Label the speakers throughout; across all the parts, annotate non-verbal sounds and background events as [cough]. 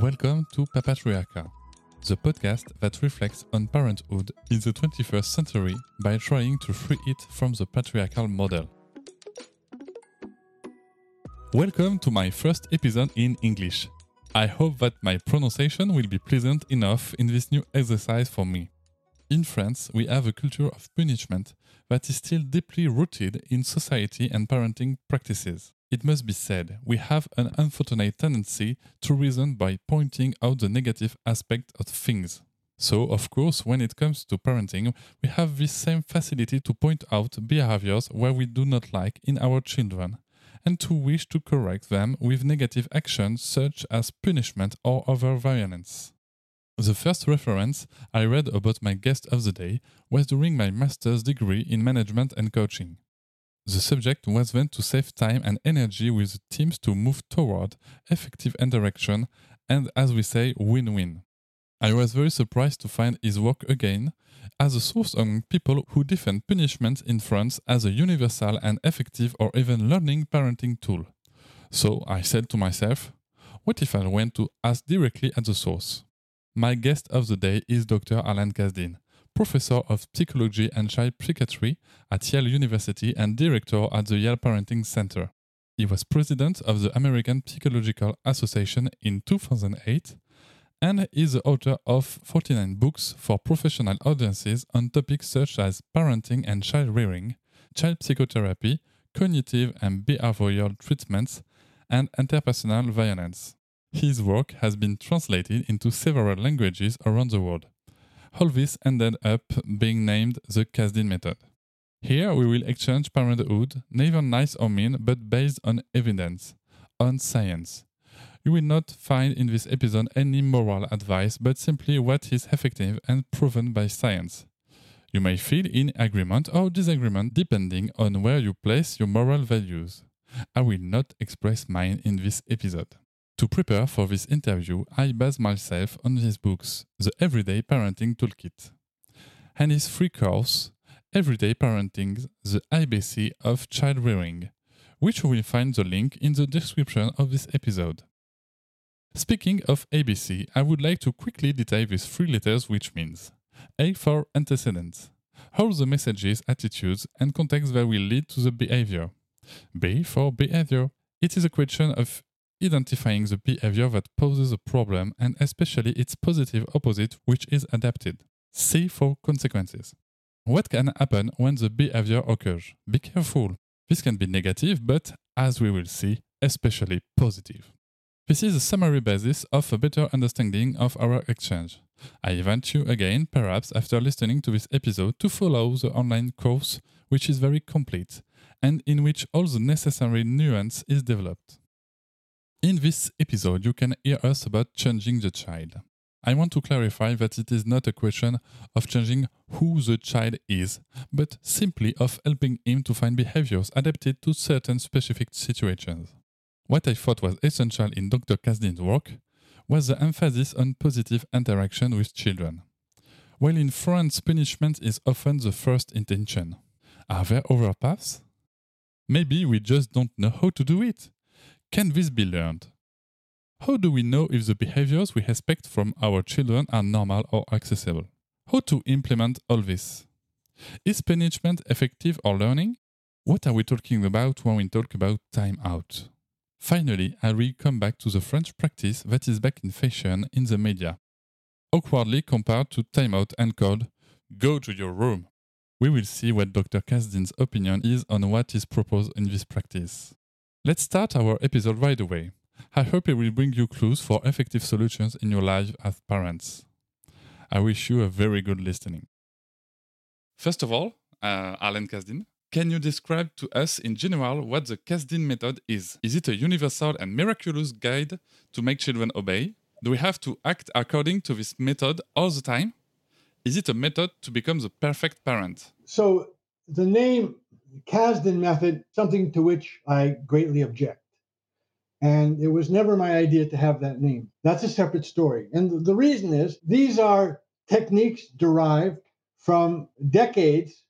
Speaker 1: Welcome to Papatriarcha, the podcast that reflects on parenthood in the 21st century by trying to free it from the patriarchal model. Welcome to my first episode in English. I hope that my pronunciation will be pleasant enough in this new exercise for me. In France, we have a culture of punishment that is still deeply rooted in society and parenting practices. It must be said, we have an unfortunate tendency to reason by pointing out the negative aspect of things. So, of course, when it comes to parenting, we have this same facility to point out behaviors where we do not like in our children, and to wish to correct them with negative actions such as punishment or other violence. The first reference I read about my guest of the day was during my master's degree in management and coaching. The subject was then to save time and energy with the teams to move toward effective interaction and, as we say, win win. I was very surprised to find his work again as a source among people who defend punishment in France as a universal and effective or even learning parenting tool. So I said to myself, what if I went to ask directly at the source? My guest of the day is Dr. Alan Kazdin, professor of psychology and child psychiatry at Yale University and director at the Yale Parenting Center. He was president of the American Psychological Association in 2008 and is the author of 49 books for professional audiences on topics such as parenting and child rearing, child psychotherapy, cognitive and behavioral treatments, and interpersonal violence. His work has been translated into several languages around the world. All this ended up being named the Kazdin Method. Here we will exchange parenthood, neither nice or mean, but based on evidence, on science. You will not find in this episode any moral advice, but simply what is effective and proven by science. You may feel in agreement or disagreement depending on where you place your moral values. I will not express mine in this episode. To prepare for this interview, I based myself on his books, The Everyday Parenting Toolkit, and his free course, Everyday Parenting, The ABC of Child Rearing, which you will find the link in the description of this episode. Speaking of ABC, I would like to quickly detail these three letters, which means A for antecedents, how the messages, attitudes, and context that will lead to the behavior. B for behavior, it is a question of identifying the behavior that poses a problem and especially its positive opposite, which is adapted. C for consequences. What can happen when the behavior occurs? Be careful. This can be negative, but as we will see, especially positive. This is a summary basis of a better understanding of our exchange. I invite you again, perhaps after listening to this episode, to follow the online course, which is very complete and in which all the necessary nuance is developed. In this episode, you can hear us about changing the child. I want to clarify that it is not a question of changing who the child is, but simply of helping him to find behaviors adapted to certain specific situations. What I thought was essential in Dr. Kazdin's work was the emphasis on positive interaction with children. While in France, punishment is often the first intention. Are there other paths? Maybe we just don't know how to do it. Can this be learned? How do we know if the behaviors we expect from our children are normal or accessible? How to implement all this? Is punishment effective or learning? What are we talking about when we talk about time out? Finally, I will come back to the French practice that is back in fashion in the media. Awkwardly compared to timeout and called Go to your room. We will see what Dr. Kazdin's opinion is on what is proposed in this practice. Let's start our episode right away. I hope it will bring you clues for effective solutions in your life as parents. I wish you a very good listening. First of all, uh, Alan Kazdin, Can you describe to us in general what the Kazdin method is? Is it a universal and miraculous guide to make children obey? Do we have to act according to this method all the time? Is it a method to become the perfect parent?
Speaker 2: So, the name Kazdin method, something to which I greatly object. And it was never my idea to have that name. That's a separate story. And the reason is these are techniques derived from decades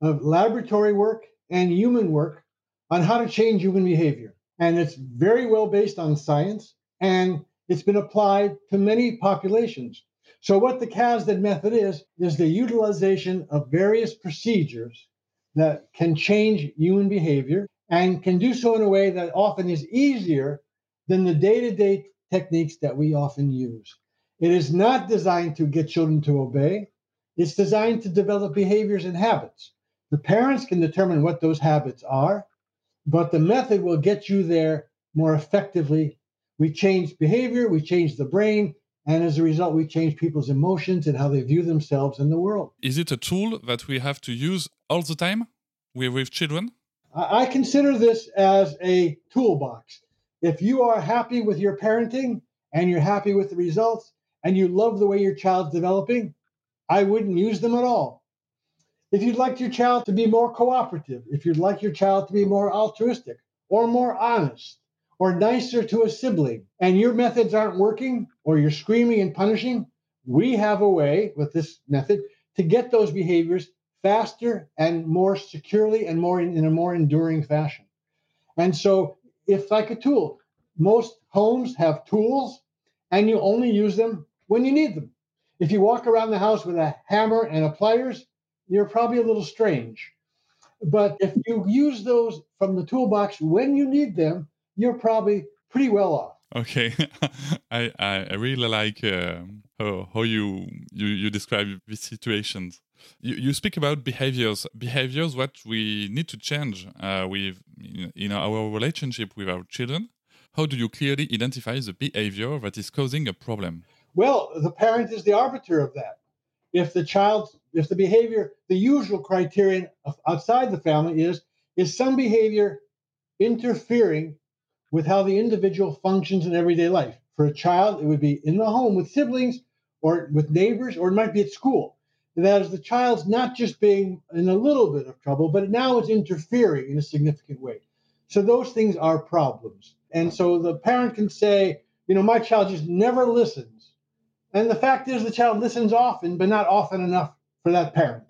Speaker 2: of laboratory work and human work on how to change human behavior. And it's very well based on science and it's been applied to many populations. So, what the Kazdin method is, is the utilization of various procedures that can change human behavior and can do so in a way that often is easier than the day to day techniques that we often use. It is not designed to get children to obey, it's designed to develop behaviors and habits. The parents can determine what those habits are, but the method will get you there more effectively. We change behavior, we change the brain, and as a result, we change people's emotions and how they view themselves in the world.
Speaker 1: Is it a tool that we have to use all the time with children?
Speaker 2: I consider this as a toolbox. If you are happy with your parenting and you're happy with the results and you love the way your child's developing, I wouldn't use them at all. If you'd like your child to be more cooperative, if you'd like your child to be more altruistic or more honest or nicer to a sibling, and your methods aren't working or you're screaming and punishing, we have a way with this method to get those behaviors faster and more securely and more in, in a more enduring fashion. And so it's like a tool. Most homes have tools and you only use them when you need them. If you walk around the house with a hammer and a pliers, you're probably a little strange. But if you use those from the toolbox when you need them, you're probably pretty well off.
Speaker 1: Okay, [laughs] I, I really like uh, how, how you, you you describe these situations. You, you speak about behaviors, behaviors what we need to change uh, with in our relationship with our children. How do you clearly identify the behavior that is causing a problem?
Speaker 2: Well, the parent is the arbiter of that. If the child, if the behavior, the usual criterion outside the family is is some behavior interfering with how the individual functions in everyday life. For a child, it would be in the home with siblings or with neighbors, or it might be at school. That is the child's not just being in a little bit of trouble, but now it's interfering in a significant way. So those things are problems. And so the parent can say, you know, my child just never listens. And the fact is, the child listens often, but not often enough for that parent.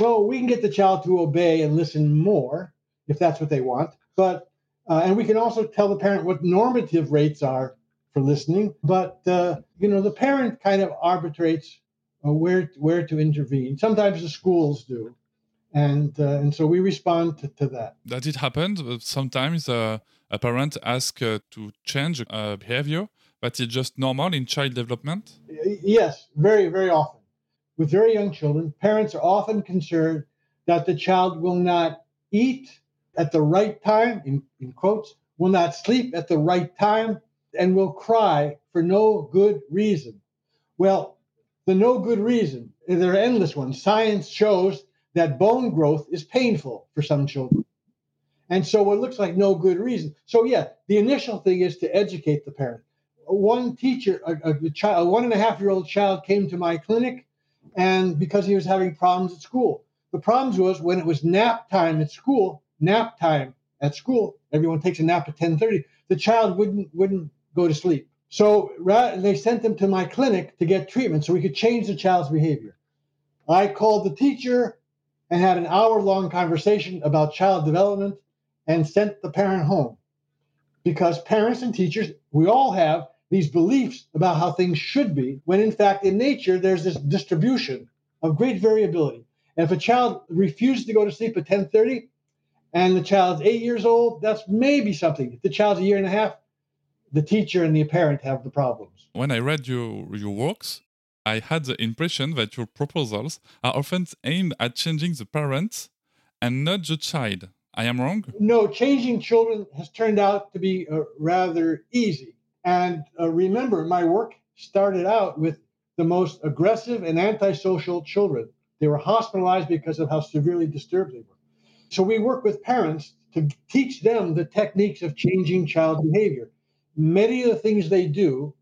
Speaker 2: Well, we can get the child to obey and listen more if that's what they want. But uh, and we can also tell the parent what normative rates are for listening. But uh, you know, the parent kind of arbitrates uh, where where to intervene. Sometimes the schools do, and uh, and so we respond to, to that.
Speaker 1: Does it happen sometimes? Uh, a parent asks uh, to change behavior, but it's just normal in child development.
Speaker 2: Yes, very very often. With very young children, parents are often concerned that the child will not eat at the right time, in, in quotes, will not sleep at the right time, and will cry for no good reason. Well, the no good reason, there are endless ones. Science shows that bone growth is painful for some children. And so it looks like no good reason. So, yeah, the initial thing is to educate the parent. One teacher, a, a, child, a one and a half year old child came to my clinic, and because he was having problems at school. The problems was when it was nap time at school, nap time at school, everyone takes a nap at 10:30. The child wouldn't wouldn't go to sleep. So they sent them to my clinic to get treatment so we could change the child's behavior. I called the teacher and had an hour long conversation about child development and sent the parent home. Because parents and teachers, we all have these beliefs about how things should be, when in fact, in nature, there's this distribution of great variability. And if a child refuses to go to sleep at 10:30, and the child's eight years old, that's maybe something. If the child's a year and a half, the teacher and the parent have the problems.
Speaker 1: When I read your, your works, I had the impression that your proposals are often aimed at changing the parent and not the child. I am wrong?
Speaker 2: No, changing children has turned out to be uh, rather easy. And uh, remember, my work started out with the most aggressive and antisocial children. They were hospitalized because of how severely disturbed they were. So we work with parents to teach them the techniques of changing child behavior. Many of the things they do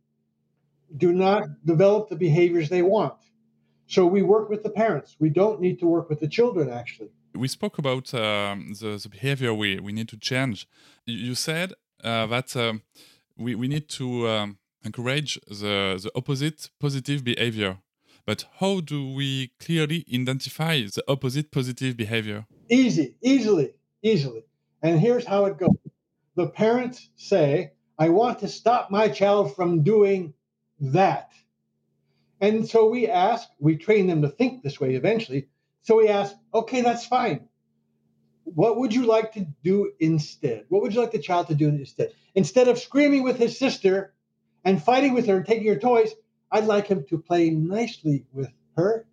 Speaker 2: do not develop the behaviors they want. So we work with the parents. We don't need to work with the children, actually.
Speaker 1: We spoke about um, the, the behavior we, we need to change. You said uh, that um, we, we need to um, encourage the, the opposite positive behavior. But how do we clearly identify the opposite positive behavior?
Speaker 2: Easy, easily, easily. And here's how it goes the parents say, I want to stop my child from doing that. And so we ask, we train them to think this way eventually. So we ask, okay, that's fine. What would you like to do instead? What would you like the child to do instead? Instead of screaming with his sister and fighting with her and taking her toys, I'd like him to play nicely with her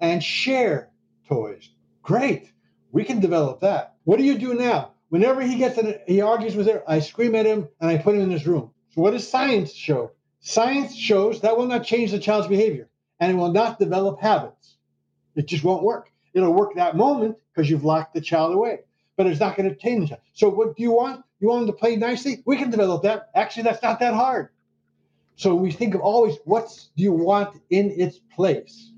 Speaker 2: and share toys. Great. We can develop that. What do you do now? Whenever he gets in, he argues with her, I scream at him and I put him in his room. So what does science show? Science shows that will not change the child's behavior and it will not develop habits. It just won't work. It'll work that moment because you've locked the child away, but it's not going to change the child. So what do you want? You want him to play nicely? We can develop that. Actually, that's not that hard. So we think of always what do you want in its place?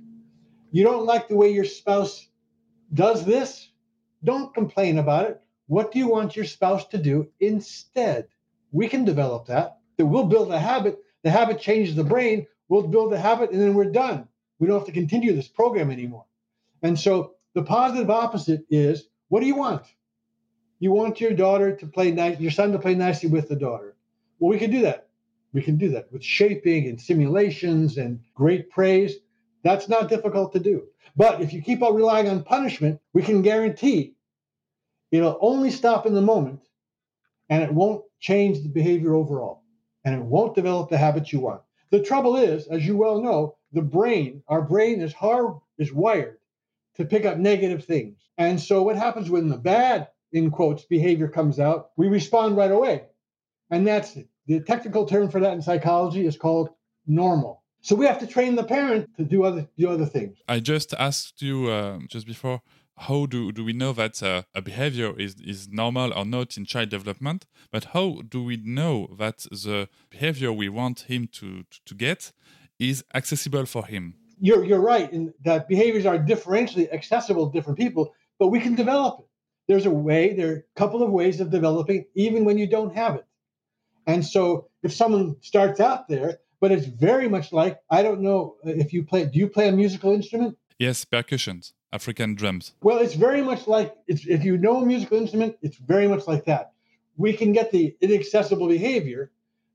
Speaker 2: You don't like the way your spouse does this? Don't complain about it. What do you want your spouse to do instead? We can develop that. That we'll build a habit. The habit changes the brain. We'll build a habit and then we're done. We don't have to continue this program anymore. And so the positive opposite is what do you want? You want your daughter to play nice, your son to play nicely with the daughter. Well, we can do that. We can do that with shaping and simulations and great praise. That's not difficult to do. But if you keep on relying on punishment, we can guarantee it'll only stop in the moment and it won't change the behavior overall and it won't develop the habits you want. The trouble is, as you well know, the brain, our brain is hard is wired to pick up negative things. And so what happens when the bad in quotes behavior comes out, we respond right away. And that's it. The technical term for that in psychology is called normal. So we have to train the parent to do other do other things.
Speaker 1: I just asked you uh, just before how do, do we know that uh, a behavior is, is normal or not in child development but how do we know that the behavior we want him to, to, to get is accessible for him
Speaker 2: You're you're right in that behaviors are differentially accessible to different people, but we can develop it. There's a way, there are a couple of ways of developing even when you don't have it. And so if someone starts out there, but it's very much like I don't know if you play do you play a musical instrument?
Speaker 1: yes percussions african drums
Speaker 2: Well, it's very much like it's, if you know a musical instrument, it's very much like that. We can get the inaccessible behavior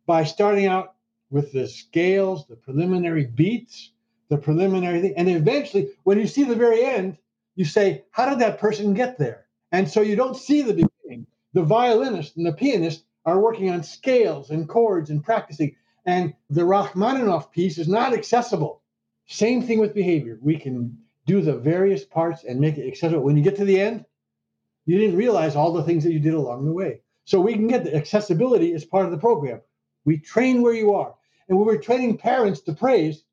Speaker 2: by starting out with the scales, the preliminary beats, the preliminary thing, and eventually, when you see the very end, you say, "How did that person get there?" And so you don't see the beginning. The violinist and the pianist are working on scales and chords and practicing, and the Rachmaninoff piece is not accessible. Same thing with behavior. We can do the various parts and make it accessible. When you get to the end, you didn't realize all the things that you did along the way. So we can get the accessibility as part of the program. We train where you are. And when we're training parents to praise,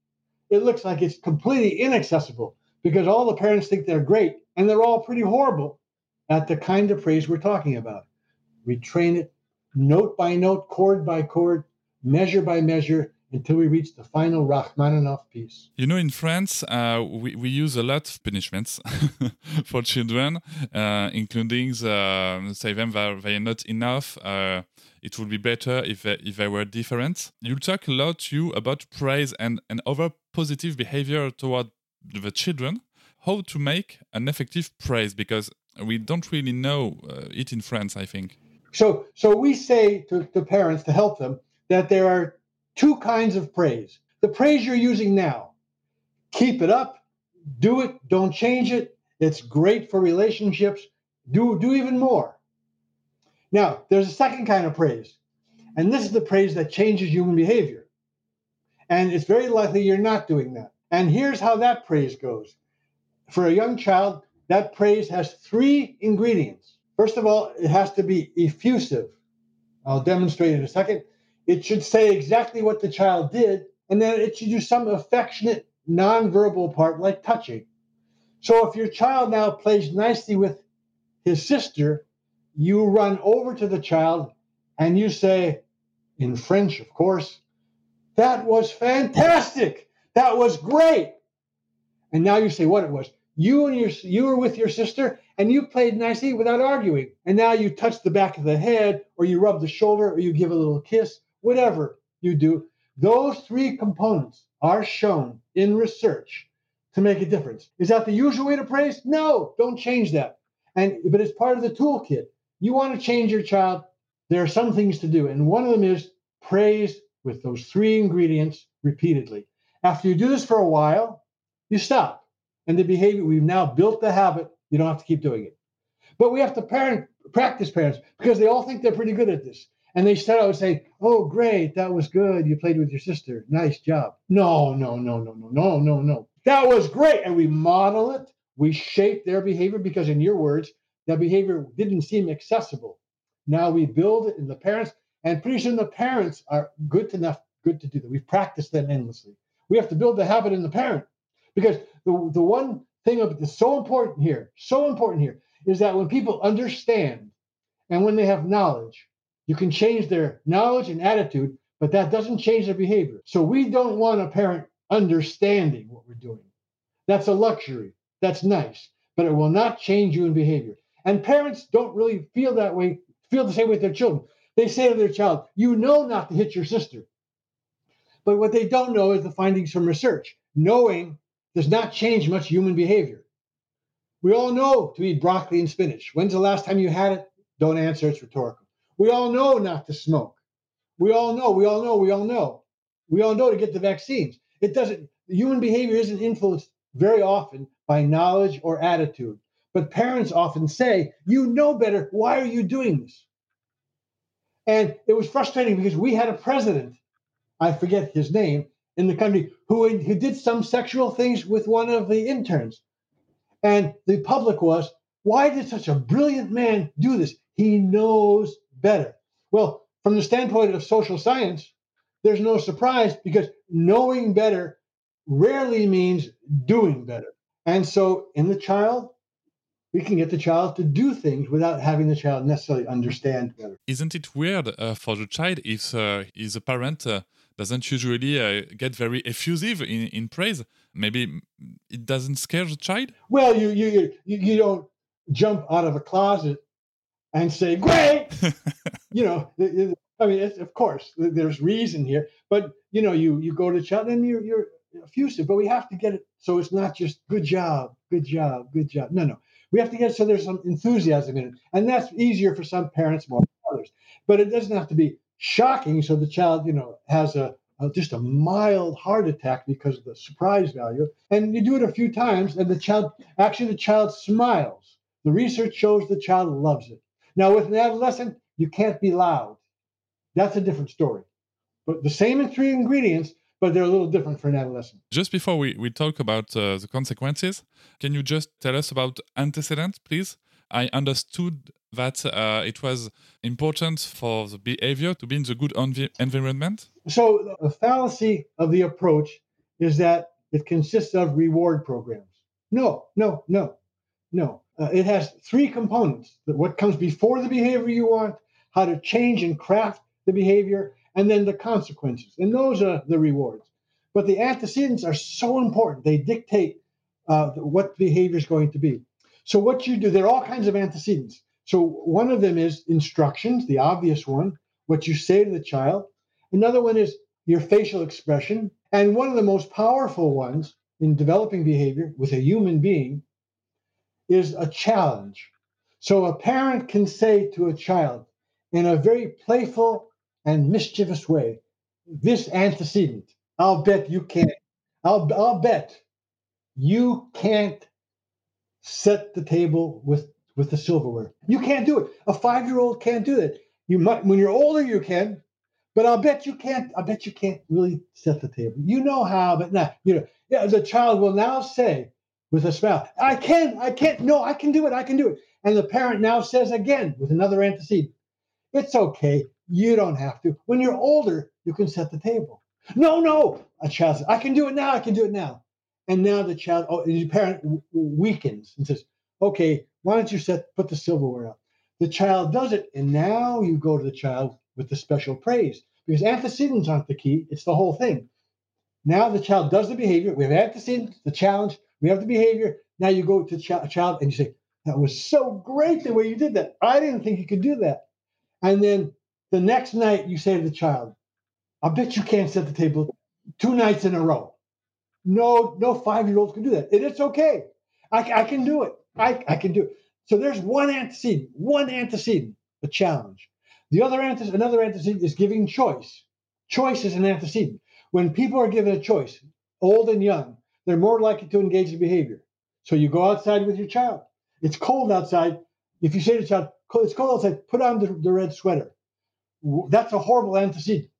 Speaker 2: it looks like it's completely inaccessible because all the parents think they're great and they're all pretty horrible at the kind of praise we're talking about. We train it note by note, chord by chord, measure by measure until we reach the final Rachmaninoff piece.
Speaker 1: You know, in France, uh, we, we use a lot of punishments [laughs] for children, uh, including the, say them that they are not enough. Uh, it would be better if they, if they were different. You talk a lot, you, about praise and, and other positive behavior toward the children. How to make an effective praise because we don't really know uh, it in France, I think.
Speaker 2: So, so we say to, to parents to help them that there are two kinds of praise. The praise you're using now, keep it up, do it, don't change it. It's great for relationships. Do do even more. Now, there's a second kind of praise, and this is the praise that changes human behavior. And it's very likely you're not doing that. And here's how that praise goes. For a young child, that praise has three ingredients. First of all, it has to be effusive. I'll demonstrate in a second. It should say exactly what the child did, and then it should do some affectionate, nonverbal part like touching. So if your child now plays nicely with his sister, you run over to the child and you say, in French, of course, that was fantastic. That was great. And now you say what it was. You and your you were with your sister and you played nicely without arguing. And now you touch the back of the head or you rub the shoulder or you give a little kiss, whatever you do. Those three components are shown in research to make a difference. Is that the usual way to praise? No, don't change that. And but it's part of the toolkit. You want to change your child, there are some things to do. And one of them is praise with those three ingredients repeatedly. After you do this for a while, you stop. And the behavior, we've now built the habit, you don't have to keep doing it. But we have to parent, practice parents because they all think they're pretty good at this. And they start out saying, Oh, great, that was good. You played with your sister. Nice job. No, no, no, no, no, no, no, no. That was great. And we model it, we shape their behavior because, in your words, that behavior didn't seem accessible. Now we build it in the parents, and pretty soon the parents are good enough, good to do that. We've practiced them endlessly. We have to build the habit in the parent because the, the one thing of that's so important here, so important here, is that when people understand and when they have knowledge, you can change their knowledge and attitude, but that doesn't change their behavior. So we don't want a parent understanding what we're doing. That's a luxury. That's nice, but it will not change you in behavior. And parents don't really feel that way, feel the same way with their children. They say to their child, You know not to hit your sister. But what they don't know is the findings from research. Knowing does not change much human behavior. We all know to eat broccoli and spinach. When's the last time you had it? Don't answer, it's rhetorical. We all know not to smoke. We all know, we all know, we all know. We all know to get the vaccines. It doesn't, human behavior isn't influenced very often by knowledge or attitude. But parents often say, You know better. Why are you doing this? And it was frustrating because we had a president, I forget his name, in the country who, who did some sexual things with one of the interns. And the public was, Why did such a brilliant man do this? He knows better. Well, from the standpoint of social science, there's no surprise because knowing better rarely means doing better. And so in the child, we can get the child to do things without having the child necessarily understand better.
Speaker 1: Isn't it weird uh, for the child if uh, the parent uh, doesn't usually uh, get very effusive in, in praise? Maybe it doesn't scare the child.
Speaker 2: Well, you you you, you don't jump out of a closet and say great. [laughs] you know, I mean, of course, there's reason here, but you know, you you go to child and you're you're effusive, but we have to get it so it's not just good job, good job, good job. No, no we have to get so there's some enthusiasm in it. And that's easier for some parents more than others. But it doesn't have to be shocking so the child, you know, has a, a just a mild heart attack because of the surprise value. And you do it a few times and the child actually the child smiles. The research shows the child loves it. Now with an adolescent, you can't be loud. That's a different story. But the same three ingredients, but they're a little different for an adolescent.
Speaker 1: Just before we, we talk about uh, the consequences, can you just tell us about antecedents, please? I understood that uh, it was important for the behavior to be in the good env- environment.
Speaker 2: So, the fallacy of the approach is that it consists of reward programs. No, no, no, no. Uh, it has three components what comes before the behavior you want, how to change and craft the behavior, and then the consequences. And those are the rewards. But the antecedents are so important. They dictate uh, what behavior is going to be. So, what you do, there are all kinds of antecedents. So, one of them is instructions, the obvious one, what you say to the child. Another one is your facial expression. And one of the most powerful ones in developing behavior with a human being is a challenge. So, a parent can say to a child in a very playful and mischievous way this antecedent. I'll bet you can't. I'll, I'll bet you can't set the table with with the silverware. You can't do it. A five year old can't do that. You might when you're older you can, but I'll bet you can't. I bet you can't really set the table. You know how, but now you know. Yeah, the child will now say with a smile, "I can, I can't. No, I can do it. I can do it." And the parent now says again with another antecedent, "It's okay. You don't have to. When you're older, you can set the table. No, no. A child says, I can do it now. I can do it now. And now the child, oh, the parent weakens and says, okay, Why don't you set put the silverware up? The child does it, and now you go to the child with the special praise because antecedents aren't the key; it's the whole thing. Now the child does the behavior. We have antecedents, the challenge. We have the behavior. Now you go to the child and you say, "That was so great the way you did that. I didn't think you could do that." And then the next night you say to the child, "I bet you can't set the table two nights in a row." No, no five-year-olds can do that. And it's okay. I, I can do it. I, I can do it. So there's one antecedent, one antecedent, a challenge. The other antecedent, another antecedent is giving choice. Choice is an antecedent. When people are given a choice, old and young, they're more likely to engage in behavior. So you go outside with your child. It's cold outside. If you say to the child, it's cold outside, put on the, the red sweater. That's a horrible antecedent.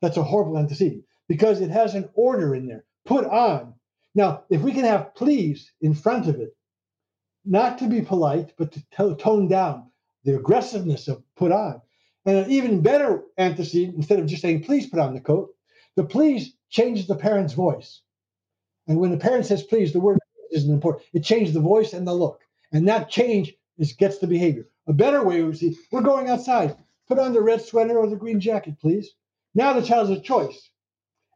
Speaker 2: That's a horrible antecedent because it has an order in there. Put on. Now, if we can have please in front of it, not to be polite, but to tone down the aggressiveness of put on. And an even better antecedent, instead of just saying, please put on the coat, the please changes the parent's voice. And when the parent says please, the word isn't important. It changes the voice and the look. And that change is gets the behavior. A better way would be we're going outside. Put on the red sweater or the green jacket, please. Now the child has a choice.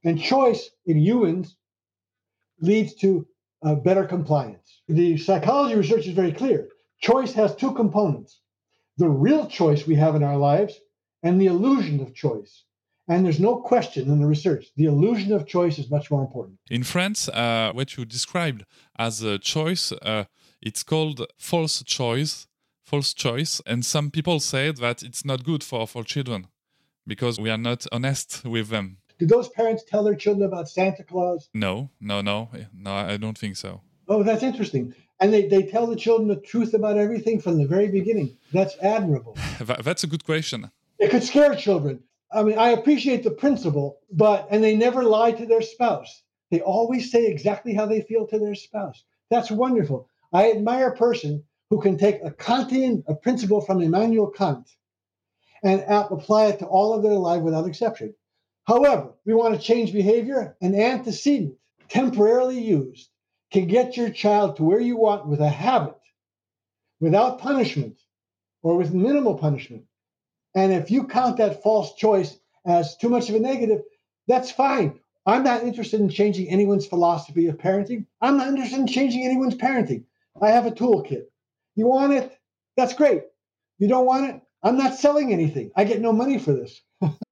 Speaker 2: And choice in humans leads to uh, better compliance. The psychology research is very clear. Choice has two components the real choice we have in our lives and the illusion of choice. And there's no question in the research, the illusion of choice is much more important.
Speaker 1: In France, uh, what you described as a choice, uh, it's called false choice, false choice. And some people say that it's not good for, for children because we are not honest with them.
Speaker 2: Do those parents tell their children about Santa Claus?
Speaker 1: No, no, no, no, I don't think so.
Speaker 2: Oh, that's interesting. And they, they tell the children the truth about everything from the very beginning. That's admirable. [laughs]
Speaker 1: that's a good question.
Speaker 2: It could scare children. I mean, I appreciate the principle, but, and they never lie to their spouse. They always say exactly how they feel to their spouse. That's wonderful. I admire a person who can take a Kantian a principle from Immanuel Kant and uh, apply it to all of their life without exception. However, we want to change behavior. An antecedent temporarily used can get your child to where you want with a habit without punishment or with minimal punishment. And if you count that false choice as too much of a negative, that's fine. I'm not interested in changing anyone's philosophy of parenting. I'm not interested in changing anyone's parenting. I have a toolkit. You want it? That's great. You don't want it? I'm not selling anything. I get no money for this. [laughs]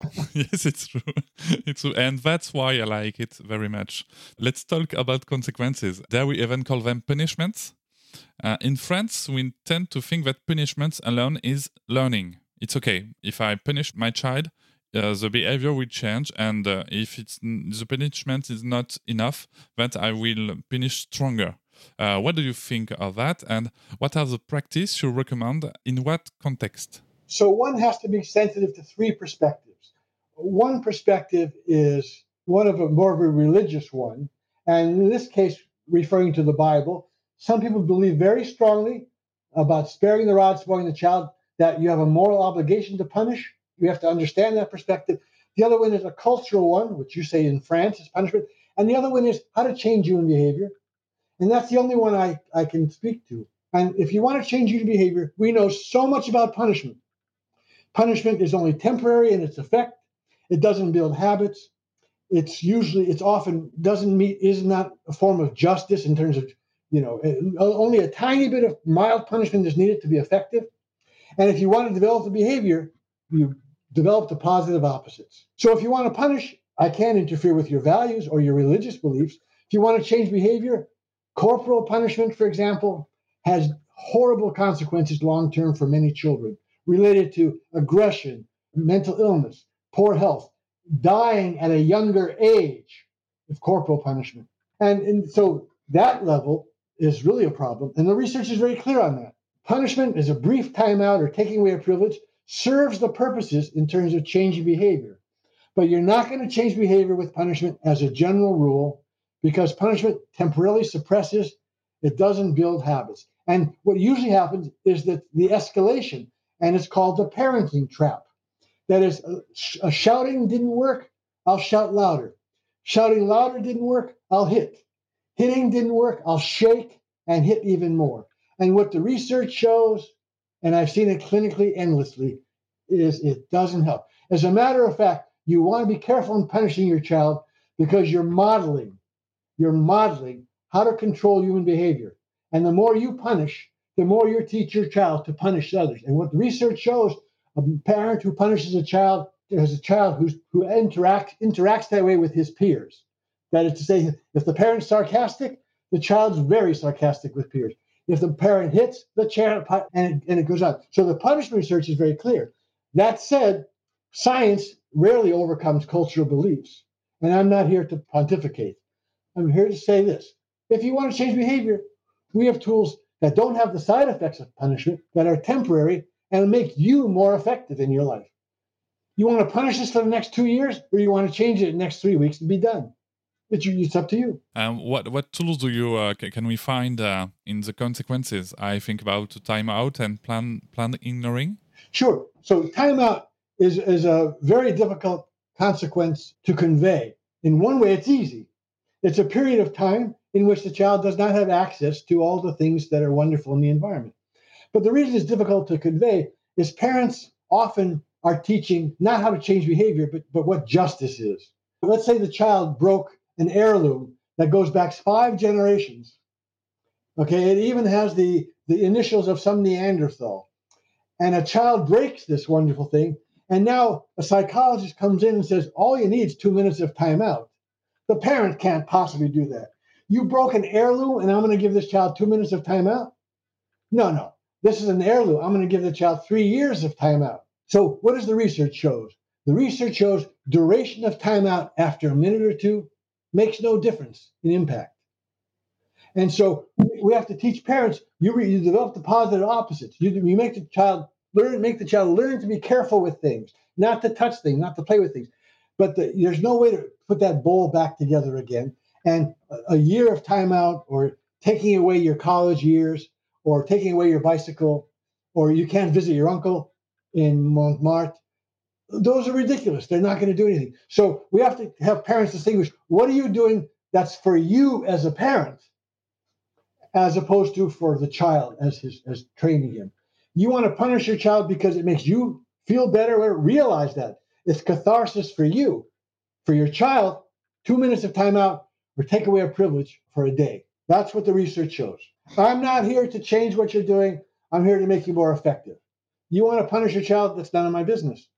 Speaker 3: [laughs]
Speaker 1: yes, it's true. [laughs] It's true. And that's why I like it very much. Let's talk about consequences. There we even call them punishments. Uh, in France, we tend to think that punishments alone is learning. It's okay. If I punish my child, uh, the behavior will change. And uh, if it's the punishment is not enough, then I will punish stronger. Uh, what do you think of that? And what are the practice you recommend in what context?
Speaker 2: So one has to be sensitive to three perspectives one perspective is one of a more of a religious one, and in this case, referring to the Bible. Some people believe very strongly about sparing the rod, spoiling the child, that you have a moral obligation to punish. You have to understand that perspective. The other one is a cultural one, which you say in France is punishment. And the other one is how to change human behavior. And that's the only one I, I can speak to. And if you want to change human behavior, we know so much about punishment. Punishment is only temporary in its effect. It doesn't build habits. It's usually, it's often doesn't meet, is not a form of justice in terms of, you know, eh, only a tiny bit of mild punishment is needed to be effective. And if you want to develop the behavior, you develop the positive opposites. So if you want to punish, I can't interfere with your values or your religious beliefs. If you want to change behavior, corporal punishment, for example, has horrible consequences long term for many children related to aggression, mental illness, poor health, dying at a younger age of corporal punishment. And, and so that level is really a problem. And the research is very clear on that. Punishment is a brief timeout or taking away a privilege serves the purposes in terms of changing behavior. But you're not going to change behavior with punishment as a general rule because punishment temporarily suppresses, it doesn't build habits. And what usually happens is that the escalation, and it's called the parenting trap. That is, uh, a, a uh, shouting didn't work, I'll shout louder. Shouting louder didn't work, I'll hit. Hitting didn't work, I'll shake and hit even more. And what the research shows, and I've seen it clinically endlessly, is it doesn't help. As a matter of fact, you want to be careful in punishing your child because you're modeling, you're modeling how to control human behavior. And the more you punish, the more you teach your child to punish others. And what the research shows, a parent who punishes a child has a child who's, who interacts interacts that way with his peers. That is to say, if the parent's sarcastic, the child's very sarcastic with peers. If the parent hits the child, and it, and it goes on. So the punishment research is very clear. That said, science rarely overcomes cultural beliefs. And I'm not here to pontificate. I'm here to say this. If you want to change behavior, we have tools that don't have the side effects of punishment, that are temporary, and make you more effective in your life. You want to punish this for the next two years, or you want to change it in the next three weeks and be done? It's, it's up to you.
Speaker 1: Um, what what tools do you uh, can we find uh, in the consequences? I think about timeout and plan plan ignoring.
Speaker 2: Sure. So timeout is is a very difficult consequence to convey. In one way, it's easy. It's a period of time in which the child does not have access to all the things that are wonderful in the environment. But the reason it's difficult to convey is parents often are teaching not how to change behavior, but, but what justice is. Let's say the child broke an heirloom that goes back five generations. Okay, it even has the, the initials of some Neanderthal. And a child breaks this wonderful thing. And now a psychologist comes in and says, All you need is two minutes of timeout. The parent can't possibly do that. You broke an heirloom, and I'm going to give this child two minutes of timeout? No, no. This is an heirloom. I'm going to give the child three years of timeout. So, what does the research shows? The research shows duration of timeout after a minute or two makes no difference in impact. And so we have to teach parents you, re, you develop the positive opposites. You, you make the child learn, make the child learn to be careful with things, not to touch things, not to play with things. But the, there's no way to put that bowl back together again. And a, a year of timeout, or taking away your college years, or taking away your bicycle, or you can't visit your uncle in Montmartre, those are ridiculous. They're not going to do anything. So we have to have parents distinguish what are you doing that's for you as a parent, as opposed to for the child as his as training him. You want to punish your child because it makes you feel better or realize that. It's catharsis for you. For your child, two minutes of timeout or take away a privilege for a day. That's what the research shows. I'm not here to change what you're doing. I'm here to make you more effective. You want to punish your child? That's none of my business.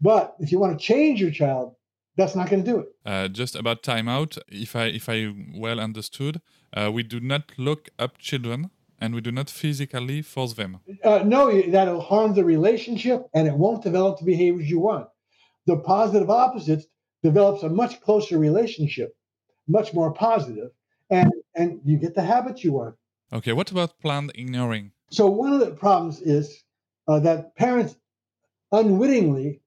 Speaker 2: But if you want to change your child, that's not going to do it.
Speaker 1: Uh, just about timeout, if I if I well understood, uh, we do not look up children and we do not physically force them.
Speaker 2: Uh, no, that'll harm the relationship and it won't develop the behaviors you want. The positive opposites develops a much closer relationship, much more positive, and and you get the habits you want.
Speaker 1: Okay, what about planned ignoring?
Speaker 2: So one of the problems is uh, that parents unwittingly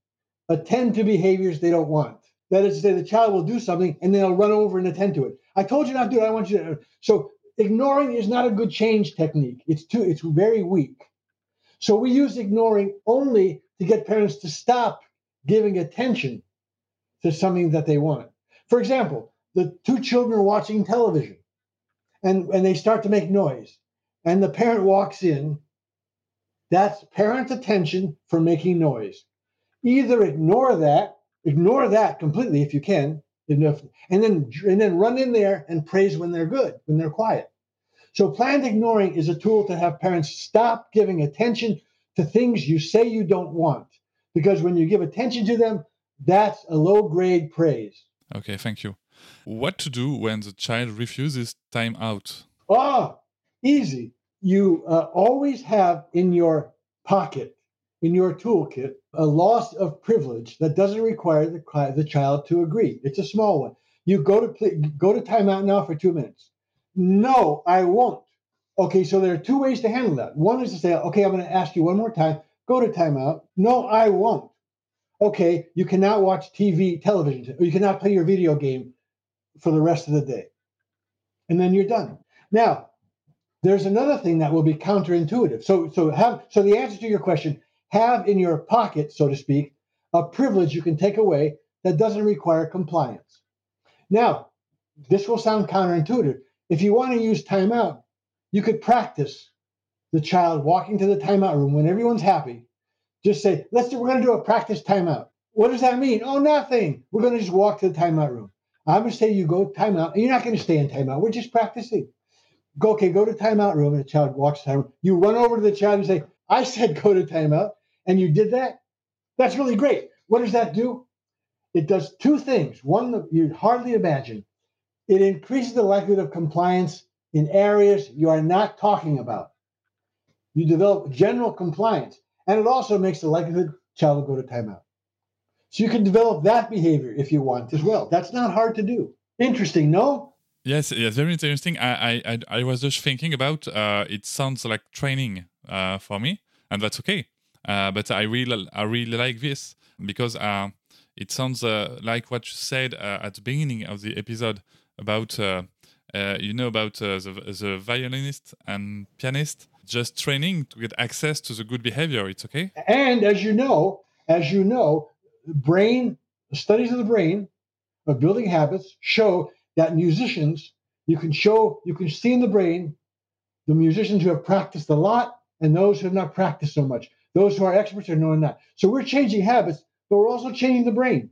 Speaker 2: attend to behaviors they don't want. That is to say, the child will do something and then they'll run over and attend to it. I told you not to do it. I want you to. So ignoring is not a good change technique. It's too. It's very weak. So we use ignoring only to get parents to stop giving attention to something that they want. For example, the two children are watching television, and and they start to make noise, and the parent walks in. That's parent attention for making noise either ignore that, ignore that completely if you can, and then and then run in there and praise when they're good, when they're quiet. So planned ignoring is a tool to have parents stop giving attention to things you say you don't want. Because when you give attention to them, that's a low grade praise.
Speaker 1: Okay, thank you. What to do when the child refuses time out?
Speaker 2: Ah, easy. You uh, always have in your pocket in your toolkit a loss of privilege that doesn't require the, the child to agree. It's a small one. You go to play, go to timeout now for two minutes. No, I won't. Okay, so there are two ways to handle that. One is to say, okay, I'm going to ask you one more time. Go to timeout. No, I won't. Okay, you cannot watch TV, television, you cannot play your video game for the rest of the day. And then you're done. Now, there's another thing that will be counterintuitive. So, so have so the answer to your question: have in your pocket, so to speak, a privilege you can take away that doesn't require compliance. Now, this will sound counterintuitive. If you want to use timeout, you could practice the child walking to the timeout room when everyone's happy. Just say, let's do, we're going to do a practice timeout. What does that mean? Oh, nothing. We're going to just walk to the timeout room. I'm going to say you go timeout. You're not going to stay in timeout. We're just practicing. Go, okay, go to timeout room. And the child walks to timeout. You run over to the child and say, I said go to timeout. And you did that. That's really great. What does that do? It does two things. One that you'd hardly imagine. It increases the likelihood of compliance in areas you are not talking about. You develop general compliance, and it also makes the likelihood child will go to timeout. So you can develop that behavior if you want as well. That's not hard to do. Interesting, no?
Speaker 1: Yes, yes, very interesting. I I, I was just thinking about. Uh, it sounds like training uh, for me, and that's okay. Uh, but I really I really like this because uh, it sounds uh, like what you said uh, at the beginning of the episode about uh, uh, you know about uh, the, the violinist and pianist just training to get access to the good behavior. It's okay.
Speaker 2: And as you know, as you know, brain studies of the brain of building habits show that musicians you can show you can see in the brain the musicians who have practiced a lot and those who have not practiced so much. Those who are experts are knowing that. So we're changing habits, but we're also changing the brain.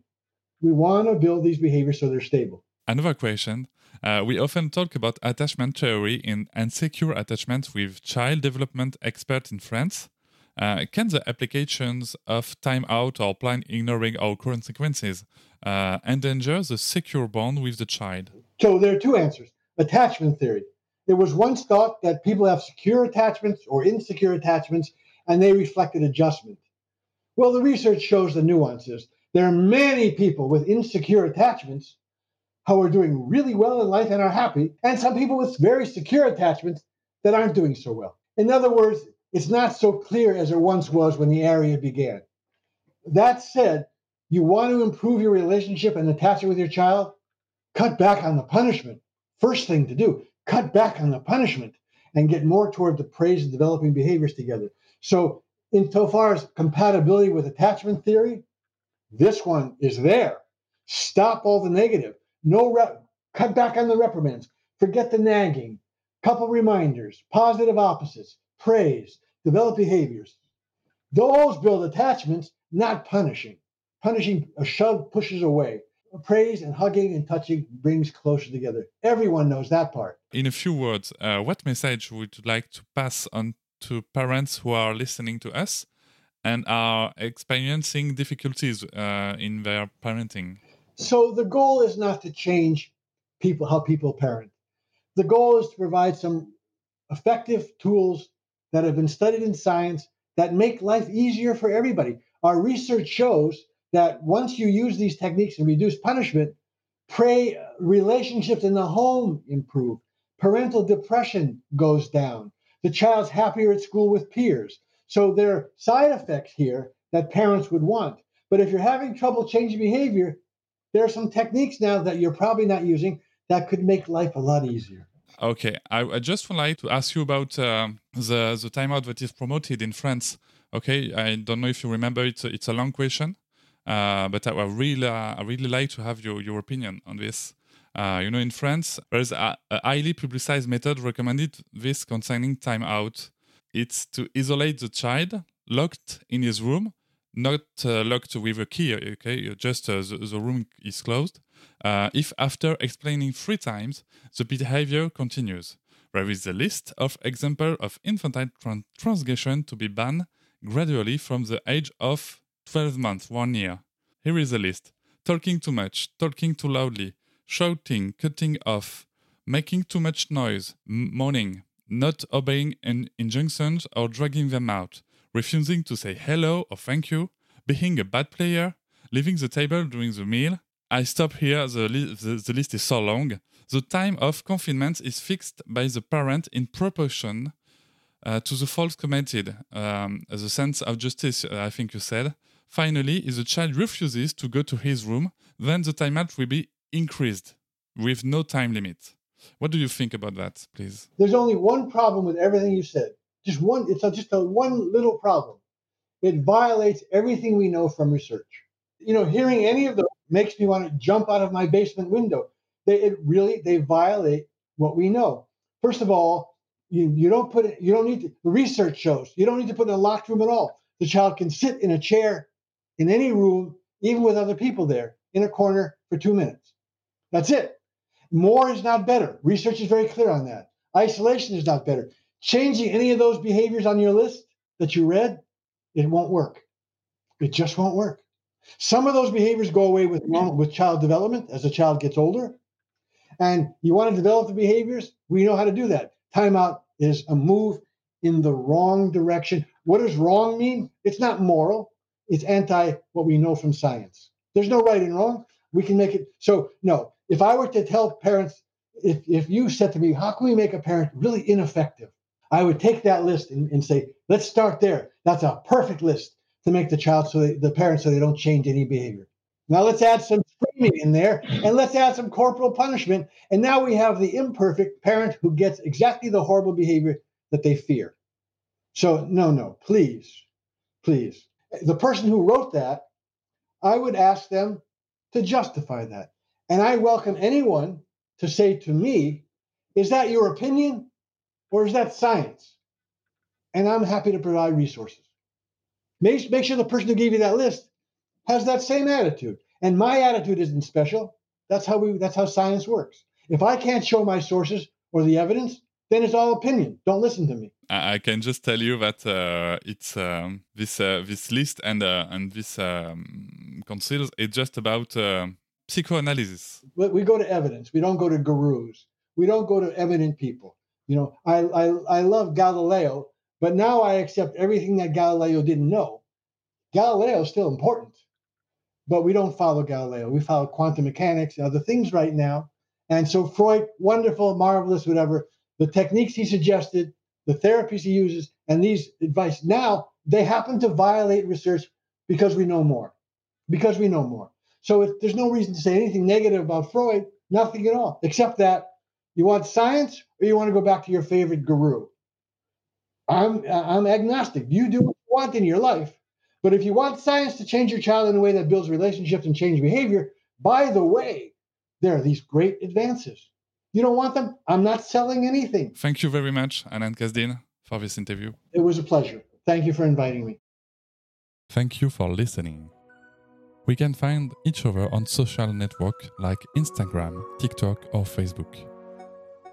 Speaker 2: We want to build these behaviors so they're stable.
Speaker 1: Another question. Uh, we often talk about attachment theory in insecure attachment with child development expert in France. Uh, can the applications of timeout or plain ignoring our consequences uh, endanger the secure bond with the child?
Speaker 2: So there are two answers. Attachment theory. There was once thought that people have secure attachments or insecure attachments, and they reflected adjustment. Well, the research shows the nuances. There are many people with insecure attachments who are doing really well in life and are happy, and some people with very secure attachments that aren't doing so well. In other words, it's not so clear as it once was when the area began. That said, you want to improve your relationship and attachment with your child? Cut back on the punishment. First thing to do, cut back on the punishment and get more toward the praise and developing behaviors together. So, insofar as compatibility with attachment theory, this one is there. Stop all the negative. No rep, cut back on the reprimands. Forget the nagging. Couple reminders, positive opposites, praise, develop behaviors. Those build attachments, not punishing. Punishing a shove pushes away. Praise and hugging and touching brings closer together. Everyone knows that part.
Speaker 1: In a few words, uh, what message would you like to pass on to parents who are listening to us and are experiencing difficulties uh, in their parenting?
Speaker 2: So the goal is not to change people how people parent. The goal is to provide some effective tools that have been studied in science that make life easier for everybody. Our research shows that once you use these techniques and reduce punishment, pray relationships in the home improve. Parental depression goes down. The child's happier at school with peers. So there are side effects here that parents would want. But if you're having trouble changing behavior, there are some techniques now that you're probably not using that could make life a lot easier.
Speaker 1: Okay, I, I just would like to ask you about uh, the the timeout that is promoted in France. Okay, I don't know if you remember it. It's a long question, uh, but I, I really uh, I really like to have your your opinion on this. Uh, you know, in France, there's a, a highly publicized method recommended this concerning timeout. It's to isolate the child locked in his room not uh, locked with a key, okay? Just uh, the, the, room is closed. Uh, if after explaining three times, the behavior continues. There is a list of examples of infantile transgression to be banned gradually from the age of 12 months, one year. Here is a list talking too much, talking too loudly, shouting, cutting off, making too much noise, moaning, not obeying an injunctions or dragging them out, refusing to say hello or thank you, being a bad player, leaving the table during the meal, I stop here. The, li- the, the list is so long. The time of confinement is fixed by the parent in proportion uh, to the fault committed. Um, the sense of justice, uh, I think you said. Finally, if the child refuses to go to his room, then the timeout will be increased with no time limit. What do you think about that, please?
Speaker 2: There's only one problem with everything you said. Just one. It's a, just a one little problem. It violates everything we know from research. You know, hearing any of those makes me want to jump out of my basement window. They it really they violate what we know. First of all, you, you don't put it, you don't need to research shows you don't need to put in a locked room at all. The child can sit in a chair in any room, even with other people there, in a corner for two minutes. That's it. More is not better. Research is very clear on that. Isolation is not better. Changing any of those behaviors on your list that you read, it won't work. It just won't work. Some of those behaviors go away with with child development as the child gets older. And you want to develop the behaviors, we know how to do that. Timeout is a move in the wrong direction. What does wrong mean? It's not moral. It's anti what we know from science. There's no right and wrong. We can make it so no. If I were to tell parents, if if you said to me, how can we make a parent really ineffective? I would take that list and, and say, let's start there. That's a perfect list to make the child so they, the parents so they don't change any behavior. Now let's add some screaming in there and let's add some corporal punishment. And now we have the imperfect parent who gets exactly the horrible behavior that they fear. So, no, no, please, please. The person who wrote that, I would ask them to justify that. And I welcome anyone to say to me, is that your opinion or is that science? And I'm happy to provide resources. Make, make sure the person who gave you that list has that same attitude. And my attitude isn't special. That's how we that's how science works. If I can't show my sources or the evidence, then it's all opinion. Don't listen to me.
Speaker 1: I can just tell you that uh, it's um, this uh, this list and uh, and this um, considers it's just about uh, psychoanalysis.
Speaker 2: But we go to evidence. We don't go to gurus. We don't go to eminent people. You know, I I, I love Galileo, but now I accept everything that Galileo didn't know. Galileo is still important, but we don't follow Galileo. We follow quantum mechanics and other things right now. And so Freud, wonderful, marvelous, whatever. The techniques he suggested, the therapies he uses, and these advice now they happen to violate research because we know more. Because we know more. So if, there's no reason to say anything negative about Freud, nothing at all, except that you want science or you want to go back to your favorite guru. I'm I'm agnostic. You do what you want in your life, but if you want science to change your child in a way that builds relationships and change behavior, by the way, there are these great advances. You don't want them? I'm not selling anything.
Speaker 1: Thank you very much, Alan Kazdin, for this interview.
Speaker 2: It was a pleasure. Thank you for inviting me.
Speaker 1: Thank you for listening. We can find each other on social network like Instagram, TikTok, or Facebook.